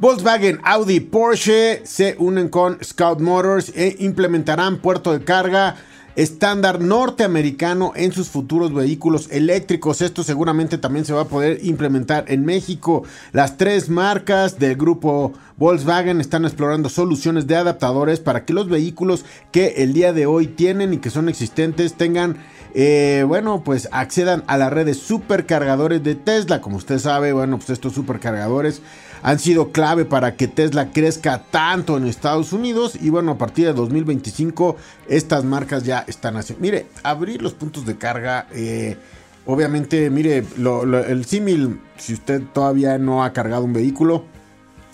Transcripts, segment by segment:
Volkswagen, Audi, Porsche se unen con Scout Motors e implementarán puerto de carga estándar norteamericano en sus futuros vehículos eléctricos. Esto seguramente también se va a poder implementar en México. Las tres marcas del grupo Volkswagen están explorando soluciones de adaptadores para que los vehículos que el día de hoy tienen y que son existentes tengan eh, bueno, pues accedan a las redes supercargadores de Tesla. Como usted sabe, bueno, pues estos supercargadores han sido clave para que Tesla crezca tanto en Estados Unidos. Y bueno, a partir de 2025, estas marcas ya están haciendo. Mire, abrir los puntos de carga. Eh, obviamente, mire, el símil, si usted todavía no ha cargado un vehículo,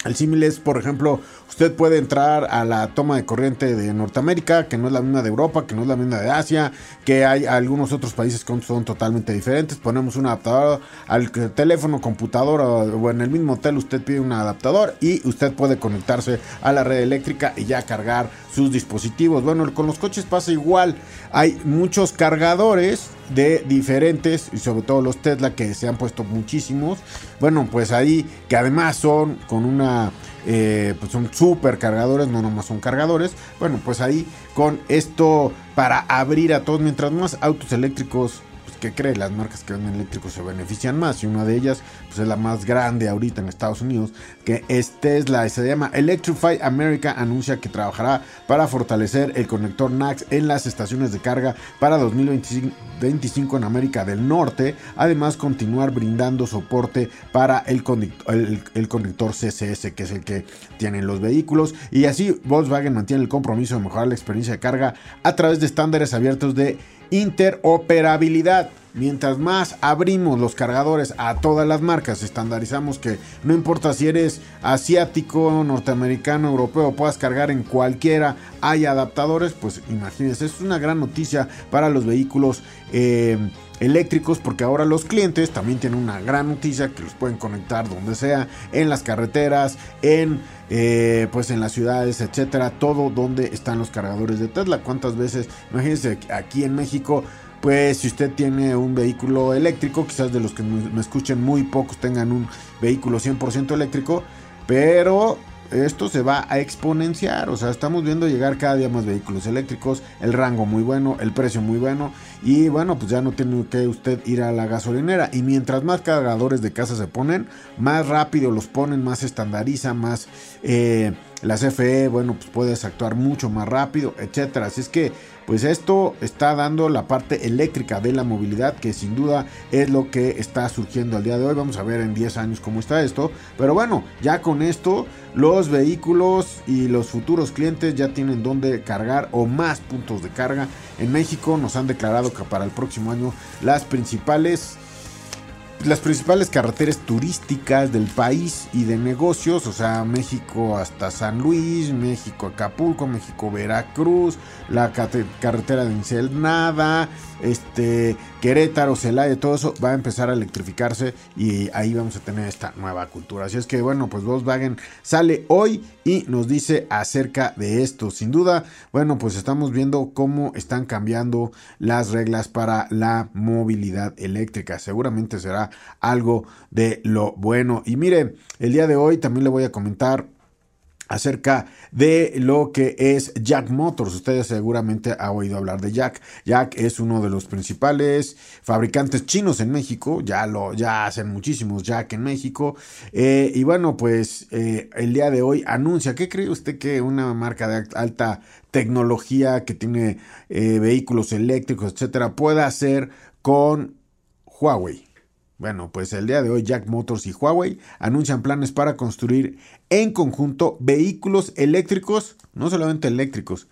el símil es, por ejemplo, Usted puede entrar a la toma de corriente de Norteamérica, que no es la misma de Europa, que no es la misma de Asia, que hay algunos otros países que son totalmente diferentes. Ponemos un adaptador al teléfono, computadora o en el mismo hotel usted pide un adaptador y usted puede conectarse a la red eléctrica y ya cargar sus dispositivos. Bueno, con los coches pasa igual. Hay muchos cargadores de diferentes y sobre todo los Tesla que se han puesto muchísimos. Bueno, pues ahí que además son con una eh, pues son super cargadores, no nomás son cargadores. Bueno, pues ahí con esto para abrir a todos, mientras más autos eléctricos que cree las marcas que venden eléctricos se benefician más y una de ellas pues es la más grande ahorita en Estados Unidos que es Tesla. Se llama Electrify America. Anuncia que trabajará para fortalecer el conector NAX en las estaciones de carga para 2025 en América del Norte. Además continuar brindando soporte para el conector, el conector CCS que es el que tienen los vehículos. Y así Volkswagen mantiene el compromiso de mejorar la experiencia de carga a través de estándares abiertos de interoperabilidad. Mientras más abrimos los cargadores a todas las marcas, estandarizamos que no importa si eres asiático, norteamericano, europeo, puedas cargar en cualquiera, hay adaptadores, pues imagínense, es una gran noticia para los vehículos eh, eléctricos porque ahora los clientes también tienen una gran noticia que los pueden conectar donde sea, en las carreteras, en eh, pues en las ciudades, etcétera, todo donde están los cargadores de Tesla. ¿Cuántas veces? Imagínense aquí en México pues si usted tiene un vehículo eléctrico, quizás de los que me escuchen muy pocos tengan un vehículo 100% eléctrico, pero esto se va a exponenciar, o sea, estamos viendo llegar cada día más vehículos eléctricos, el rango muy bueno, el precio muy bueno y bueno, pues ya no tiene que usted ir a la gasolinera. Y mientras más cargadores de casa se ponen, más rápido los ponen, más estandariza, más eh, la CFE, bueno, pues puedes actuar mucho más rápido, etcétera, así es que pues esto está dando la parte eléctrica de la movilidad que sin duda es lo que está surgiendo al día de hoy. Vamos a ver en 10 años cómo está esto. Pero bueno, ya con esto los vehículos y los futuros clientes ya tienen donde cargar o más puntos de carga. En México nos han declarado que para el próximo año las principales las principales carreteras turísticas del país y de negocios, o sea, México hasta San Luis, México Acapulco, México Veracruz, la carretera de Ensenada, este, Querétaro, Celaya, todo eso va a empezar a electrificarse y ahí vamos a tener esta nueva cultura. Así es que bueno, pues Volkswagen sale hoy y nos dice acerca de esto. Sin duda, bueno, pues estamos viendo cómo están cambiando las reglas para la movilidad eléctrica. Seguramente será algo de lo bueno. Y mire, el día de hoy también le voy a comentar acerca de lo que es Jack Motors. Ustedes seguramente han oído hablar de Jack. Jack es uno de los principales fabricantes chinos en México. Ya lo, ya hacen muchísimos Jack en México. Eh, y bueno, pues eh, el día de hoy anuncia. ¿Qué cree usted que una marca de alta tecnología que tiene eh, vehículos eléctricos, etcétera, pueda hacer con Huawei? Bueno, pues el día de hoy Jack Motors y Huawei anuncian planes para construir en conjunto vehículos eléctricos, no solamente eléctricos,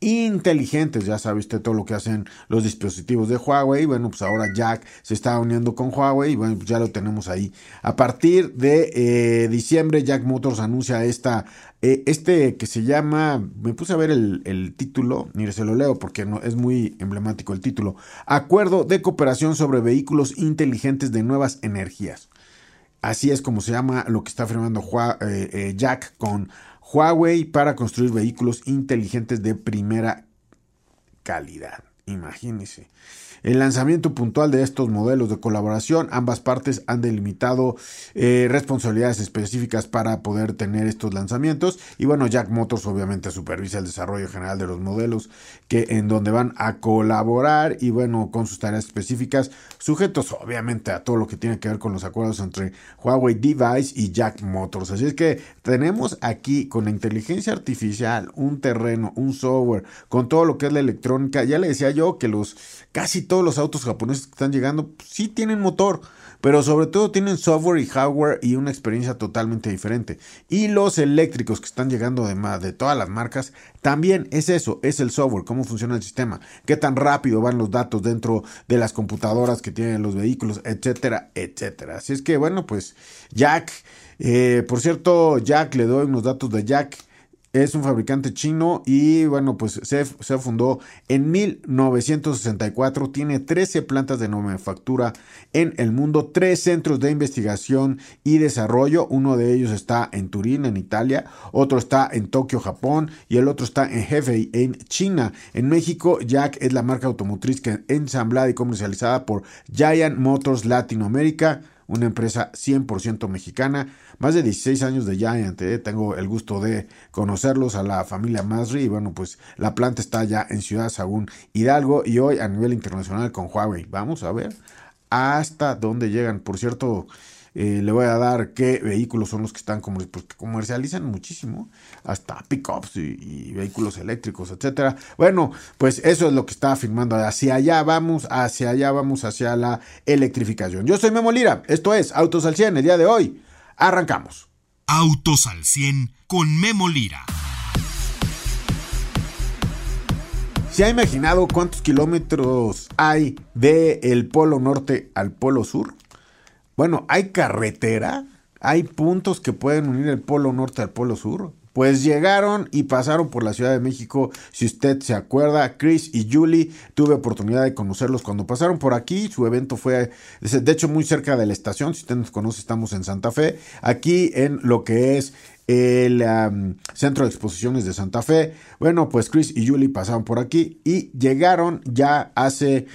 inteligentes. Ya sabe usted todo lo que hacen los dispositivos de Huawei. Bueno, pues ahora Jack se está uniendo con Huawei y bueno, pues ya lo tenemos ahí. A partir de eh, diciembre, Jack Motors anuncia esta, eh, este que se llama, me puse a ver el, título, mire, se lo leo porque no, es muy emblemático el título. Acuerdo de cooperación sobre vehículos inteligentes de nuevas energías. Así es como se llama lo que está firmando eh, Jack con Huawei para construir vehículos inteligentes de primera calidad. Imagínense. El lanzamiento puntual de estos modelos de colaboración, ambas partes han delimitado eh, responsabilidades específicas para poder tener estos lanzamientos. Y bueno, Jack Motors obviamente supervisa el desarrollo general de los modelos que en donde van a colaborar y bueno, con sus tareas específicas, sujetos obviamente a todo lo que tiene que ver con los acuerdos entre Huawei Device y Jack Motors. Así es que tenemos aquí con la inteligencia artificial un terreno, un software, con todo lo que es la electrónica. Ya le decía yo que los casi todos los autos japoneses que están llegando pues, sí tienen motor, pero sobre todo tienen software y hardware y una experiencia totalmente diferente. Y los eléctricos que están llegando de, de todas las marcas, también es eso, es el software, cómo funciona el sistema, qué tan rápido van los datos dentro de las computadoras que tienen los vehículos, etcétera, etcétera. Así es que bueno, pues Jack, eh, por cierto, Jack, le doy unos datos de Jack es un fabricante chino y bueno, pues se, fundó en 1964, tiene 13 plantas de manufactura en el mundo, tres centros de investigación y desarrollo, uno de ellos está en Turín, en Italia, otro está en Tokio, Japón. Y el otro está en Hefei, en China. En México, Jack es la marca automotriz que ensamblada y comercializada por Giant Motors Latinoamérica una empresa 100% mexicana. Más de 16 años de Giant, eh, tengo el gusto de conocerlos a la familia Masri. Y bueno, pues la planta está ya en Ciudad Sagún Hidalgo y hoy a nivel internacional con Huawei. Vamos a ver hasta dónde llegan. Por cierto, eh, le voy a dar qué vehículos son los que están como pues, comercializan muchísimo, hasta pickups y, y, vehículos eléctricos, etcétera. Bueno, pues eso es lo que está afirmando. Hacia allá vamos, hacia allá vamos, hacia la electrificación. Yo soy Memo Lira, esto es Autos al 100. El día de hoy arrancamos. Autos al 100 con Memo Lira. ¿Se ha imaginado cuántos kilómetros hay del el polo norte al polo sur? Bueno, hay carretera, hay puntos que pueden unir el polo norte al polo sur. Pues llegaron y pasaron por la Ciudad de México. Si usted se acuerda, Chris y Julie, tuve oportunidad de conocerlos cuando pasaron por aquí. Su evento fue, de hecho, muy cerca de la estación. Si usted nos conoce, estamos en Santa Fe. Aquí en lo que es el Centro de Exposiciones de Santa Fe. Bueno, pues Chris y Julie pasaron por aquí y llegaron ya hace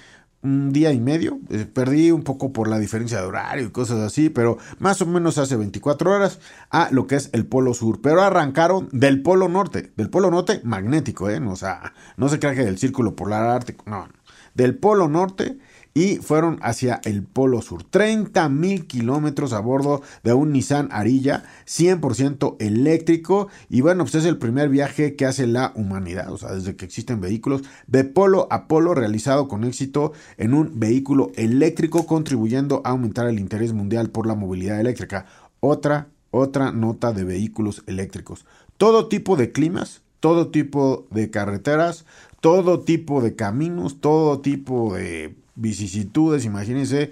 un día y medio. Eh, perdí un poco por la diferencia de horario y cosas así, pero más o menos hace 24 horas a lo que es el Polo Sur. Pero arrancaron del Polo Norte, del Polo Norte magnético, ¿eh? O sea, no se crea que del Círculo Polar Ártico, no. Del Polo Norte y fueron hacia el Polo Sur. 30 mil kilómetros a bordo de un Nissan Arilla 100% eléctrico. Y bueno, pues es el primer viaje que hace la humanidad, o sea, desde que existen vehículos, de polo a polo realizado con éxito en un vehículo eléctrico, contribuyendo a aumentar el interés mundial por la movilidad eléctrica. Otra, otra nota de vehículos eléctricos. Todo tipo de climas, todo tipo de carreteras, todo tipo de caminos, todo tipo de vicisitudes, imagínense,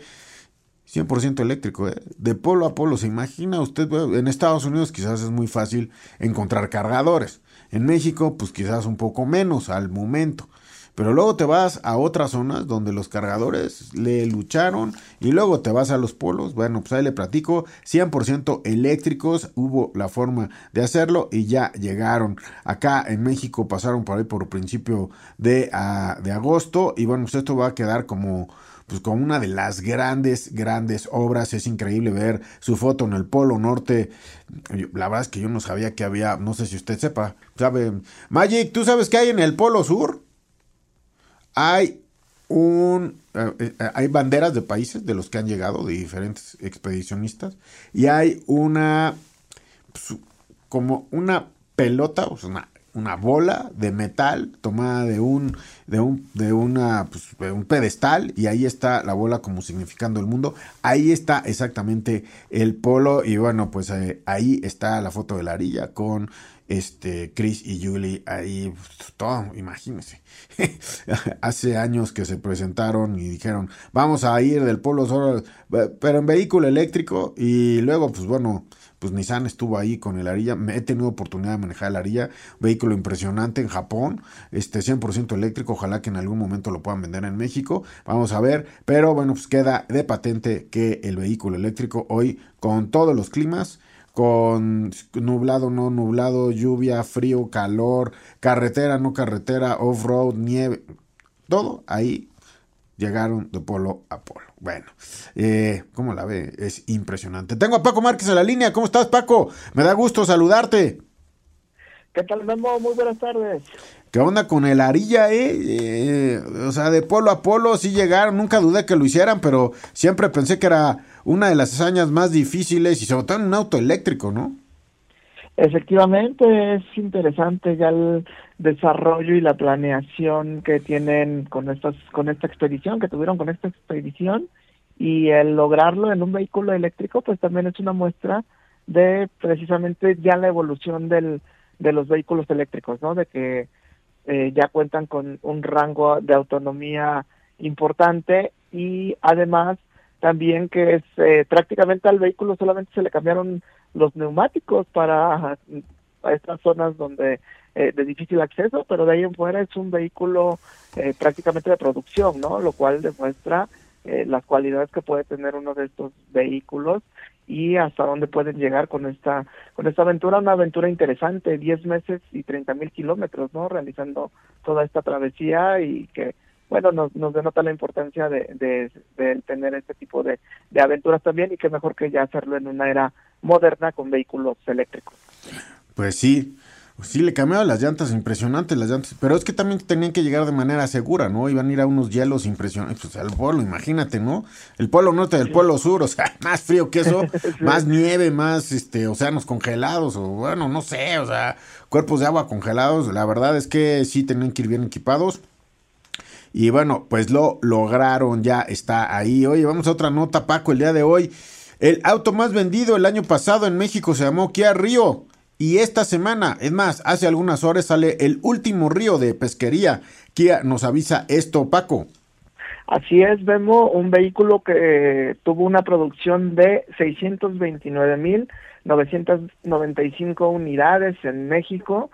100% eléctrico, ¿eh? de polo a polo. Se imagina usted, en Estados Unidos quizás es muy fácil encontrar cargadores. En México, pues quizás un poco menos al momento. Pero luego te vas a otras zonas donde los cargadores le lucharon y luego te vas a los polos. Bueno, pues ahí le platico, 100% eléctricos, hubo la forma de hacerlo y ya llegaron. Acá en México pasaron por ahí por principio de, ah, de agosto y bueno, pues esto va a quedar como pues una de las grandes, grandes obras. Es increíble ver su foto en el Polo Norte. La verdad es que yo no sabía que había, no sé si usted sepa, sabe. Magic, ¿tú sabes qué hay en el Polo Sur? Hay un eh, eh, hay banderas de países de los que han llegado de diferentes expedicionistas y hay una pues, como una pelota o sea, una una bola de metal tomada de un de un de una pues, un pedestal y ahí está la bola como significando el mundo. Ahí está exactamente el polo y bueno pues eh, ahí está la foto de la arilla con este Chris y Julie ahí todo imagínense hace años que se presentaron y dijeron vamos a ir del polo solo pero en vehículo eléctrico y luego pues bueno pues Nissan estuvo ahí con el Arilla. Me he tenido oportunidad de manejar el Arilla, vehículo impresionante en Japón, este 100% eléctrico, ojalá que en algún momento lo puedan vender en México. Vamos a ver, pero bueno, pues queda de patente que el vehículo eléctrico hoy con todos los climas con nublado, no nublado, lluvia, frío, calor, carretera, no carretera, off-road, nieve, todo ahí llegaron de polo a polo. Bueno, eh, ¿cómo la ve? Es impresionante. Tengo a Paco Márquez en la línea. ¿Cómo estás, Paco? Me da gusto saludarte. ¿Qué tal, Memo? Muy buenas tardes. ¿Qué onda con el Arilla, eh? eh? O sea, de polo a polo sí llegaron. Nunca dudé que lo hicieran, pero siempre pensé que era una de las hazañas más difíciles y sobre todo en un auto eléctrico, ¿no? Efectivamente, es interesante ya el desarrollo y la planeación que tienen con estas con esta expedición que tuvieron con esta expedición y el lograrlo en un vehículo eléctrico pues también es una muestra de precisamente ya la evolución del de los vehículos eléctricos, ¿no? De que eh, ya cuentan con un rango de autonomía importante y además también que es eh, prácticamente al vehículo solamente se le cambiaron los neumáticos para estas zonas donde eh, de difícil acceso, pero de ahí en fuera es un vehículo eh, prácticamente de producción, ¿no? Lo cual demuestra eh, las cualidades que puede tener uno de estos vehículos y hasta dónde pueden llegar con esta con esta aventura, una aventura interesante, 10 meses y 30 mil kilómetros, ¿no? Realizando toda esta travesía y que bueno, nos, nos denota la importancia de, de, tener este tipo de, de aventuras también y que mejor que ya hacerlo en una era moderna con vehículos eléctricos. Pues sí, sí le cambiaron las llantas, impresionantes las llantas, pero es que también tenían que llegar de manera segura, ¿no? Iban a ir a unos hielos impresionantes, pues al polo, imagínate, ¿no? El polo norte del polo sur, o sea, más frío que eso, más nieve, más este océanos congelados, o bueno, no sé, o sea, cuerpos de agua congelados, la verdad es que sí tenían que ir bien equipados. Y bueno, pues lo lograron, ya está ahí. Oye, vamos a otra nota, Paco, el día de hoy. El auto más vendido el año pasado en México se llamó Kia Río. Y esta semana, es más, hace algunas horas sale el último río de pesquería. Kia nos avisa esto, Paco. Así es, vemos un vehículo que tuvo una producción de 629.995 unidades en México.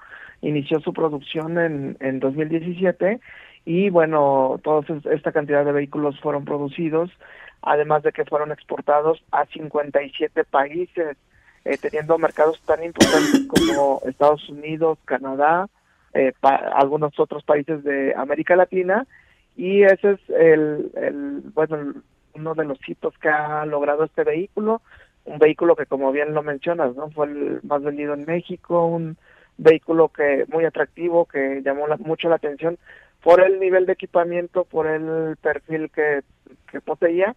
Inició su producción en, en 2017 y bueno, toda esta cantidad de vehículos fueron producidos además de que fueron exportados a 57 países, eh, teniendo mercados tan importantes como Estados Unidos, Canadá, eh, algunos otros países de América Latina, y ese es el, el bueno, uno de los hitos que ha logrado este vehículo, un vehículo que como bien lo mencionas, ¿no? Fue el más vendido en México, un vehículo que muy atractivo, que llamó mucho la atención por el nivel de equipamiento, por el perfil que, poseía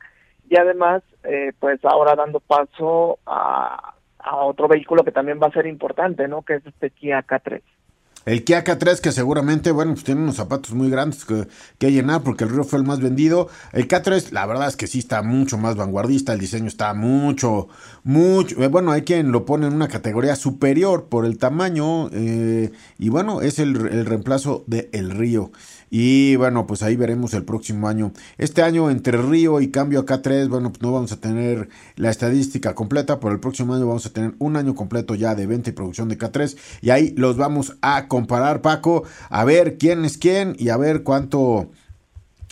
y además, eh, pues ahora dando paso a, a otro vehículo que también va a ser importante, ¿no? Que es este Kia K3. El Kia K3 que seguramente, bueno, pues tiene unos zapatos muy grandes que, llenar porque el Río fue el más vendido. El K3, la verdad es que sí está mucho más vanguardista, el diseño está mucho, mucho, eh, bueno, hay quien lo pone en una categoría superior por el tamaño eh, y bueno, es el, el reemplazo de El Río. Y bueno, pues ahí veremos el próximo año. Este año entre Río y cambio a K3, bueno, pues no vamos a tener la estadística completa, pero el próximo año vamos a tener un año completo ya de venta y producción de K3 y ahí los vamos a comparar, Paco, a ver quién es quién y a ver cuánto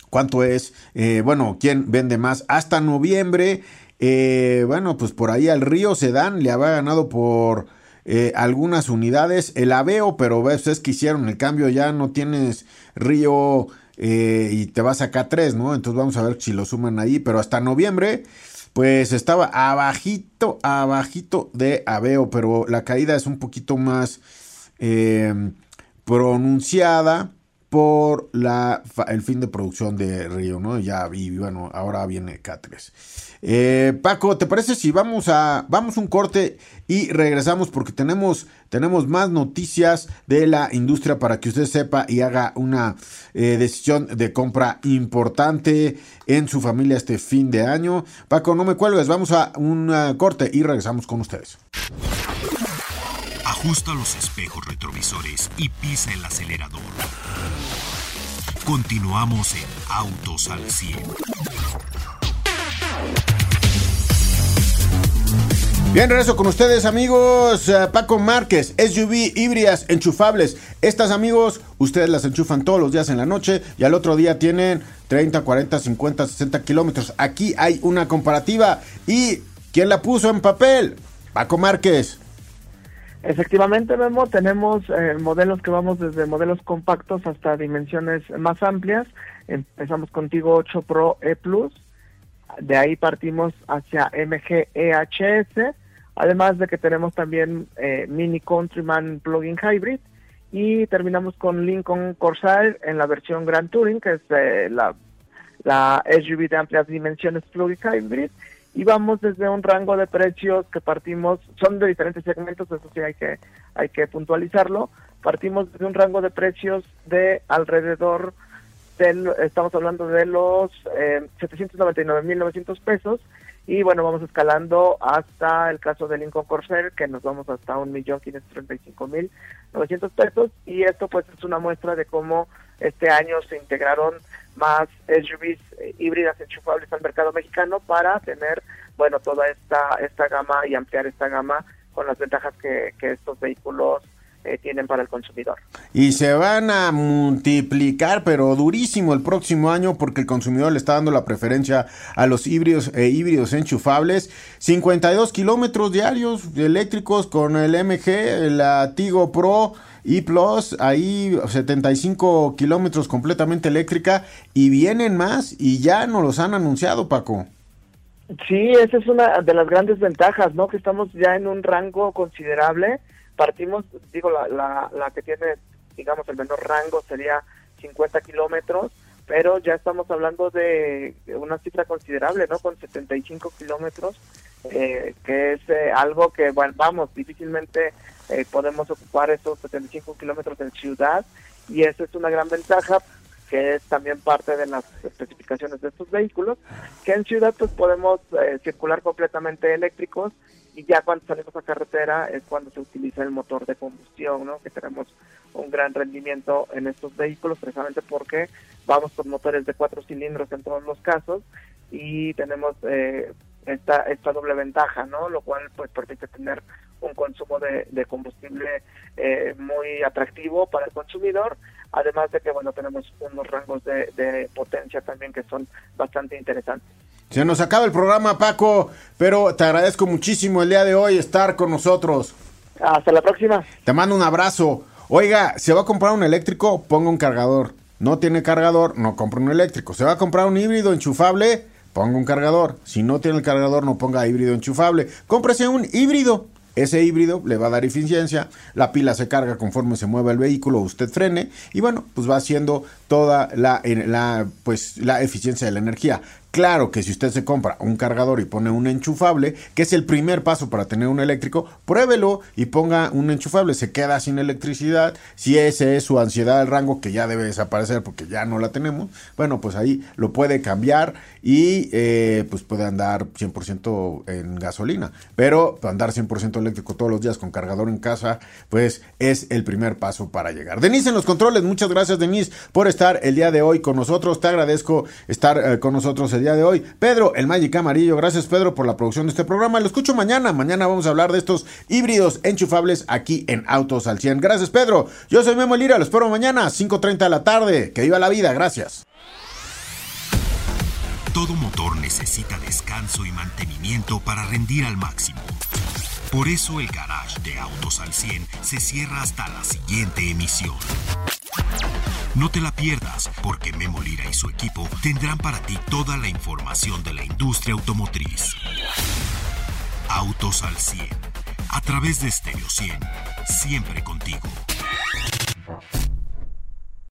cuánto es, eh, bueno, quién vende más hasta noviembre. Eh, bueno, pues por ahí al Río Sedán le había ganado por eh, algunas unidades. El Aveo, pero ves, es que hicieron el cambio, ya no tienes Río eh, y te vas a K3, ¿no? Entonces vamos a ver si lo suman ahí, pero hasta noviembre, pues estaba abajito, abajito de Aveo, pero la caída es un poquito más eh, pronunciada. Por el fin de producción de Río, ¿no? Ya, y bueno, ahora viene Cáceres. Eh, Paco, ¿te parece si vamos a vamos un corte y regresamos porque tenemos tenemos más noticias de la industria para que usted sepa y haga una eh, decisión de compra importante en su familia este fin de año. Paco, no me cuelgues, vamos a un corte y regresamos con ustedes. Ajusta los espejos retrovisores y pisa el acelerador. Continuamos en Autos al 100. Bien, regreso con ustedes, amigos. Eh, Paco Márquez, SUV híbridas enchufables. Estas, amigos, ustedes las enchufan todos los días en la noche y al otro día tienen 30, 40, 50, 60 kilómetros. Aquí hay una comparativa. ¿Y quién la puso en papel? Paco Márquez. Efectivamente, Memo, tenemos eh, modelos que vamos desde modelos compactos hasta dimensiones más amplias. Empezamos contigo 8 Pro E Plus. De ahí partimos hacia MG EHS, además de que tenemos también eh, Mini Countryman Plug-in Hybrid. Y terminamos con Lincoln Corsair en la versión Grand Touring, que es eh, la, la SUV de amplias dimensiones Plug-in Hybrid y vamos desde un rango de precios que partimos, son de diferentes segmentos, eso sí hay que, hay que puntualizarlo, partimos desde un rango de precios de alrededor estamos hablando de los eh, 799.900 pesos y bueno, vamos escalando hasta el caso del Lincoln Corsair, que nos vamos hasta 1.535.900 pesos y esto pues es una muestra de cómo este año se integraron más SUVs eh, híbridas enchufables al mercado mexicano para tener, bueno, toda esta, esta gama y ampliar esta gama con las ventajas que, que estos vehículos eh, tienen para el consumidor. Y se van a multiplicar, pero durísimo el próximo año, porque el consumidor le está dando la preferencia a los híbridos e híbridos enchufables. 52 kilómetros diarios eléctricos con el MG, la Tigo Pro y Plus, ahí 75 kilómetros completamente eléctrica, y vienen más, y ya nos los han anunciado, Paco. Sí, esa es una de las grandes ventajas, ¿no? Que estamos ya en un rango considerable partimos, digo, la, la, la que tiene, digamos, el menor rango sería 50 kilómetros, pero ya estamos hablando de una cifra considerable, ¿no? Con 75 kilómetros, eh, que es eh, algo que, bueno, vamos, difícilmente eh, podemos ocupar esos 75 kilómetros en ciudad, y eso es una gran ventaja que es también parte de las especificaciones de estos vehículos, que en ciudad pues podemos circular completamente eléctricos y ya cuando salimos a carretera es cuando se utiliza el motor de combustión, ¿no? Que tenemos un gran rendimiento en estos vehículos precisamente porque vamos con motores de cuatro cilindros en todos los casos y tenemos eh, esta, esta doble ventaja, ¿no? Lo cual pues permite tener un consumo de, combustible eh, muy atractivo para el consumidor, además de que bueno tenemos unos rangos de, de potencia también que son bastante interesantes. Se nos acaba el programa, Paco, pero te agradezco muchísimo el día de hoy estar con nosotros. Hasta la próxima. Te mando un abrazo. Oiga, ¿se va a comprar un eléctrico? Ponga un cargador. No tiene cargador, no compre un eléctrico. ¿Se va a comprar un híbrido enchufable? Ponga un cargador. Si no tiene el cargador, no ponga híbrido enchufable. Cómprese un híbrido. Ese híbrido le va a dar eficiencia, la pila se carga conforme se mueve el vehículo, usted frene y bueno, pues va haciendo toda la, pues, la eficiencia de la energía. Claro que si usted se compra un cargador y pone un enchufable, que es el primer paso para tener un eléctrico, pruébelo y ponga un enchufable. Se queda sin electricidad. Si ese es su ansiedad del rango, que ya debe desaparecer porque ya no la tenemos, bueno, pues ahí lo puede cambiar y eh, pues puede andar 100% en gasolina. Pero andar 100% eléctrico todos los días con cargador en casa, pues es el primer paso para llegar. Denise en los controles, muchas gracias Denise por estar el día de hoy con nosotros. Te agradezco estar eh, con nosotros día de hoy. Pedro, el Magic Amarillo, gracias Pedro por la producción de este programa. Lo escucho mañana. Mañana vamos a hablar de estos híbridos enchufables aquí en Autos al 100. Gracias Pedro. Yo soy Memo Lira, lo espero mañana, 5.30 de la tarde. Que viva la vida, gracias. Todo motor necesita descanso y mantenimiento para rendir al máximo. Por eso el garage de Autos al 100 se cierra hasta la siguiente emisión. No te la pierdas, porque Memo Lira y su equipo tendrán para ti toda la información de la industria automotriz. Autos al 100, a través de Stereo 100, siempre contigo.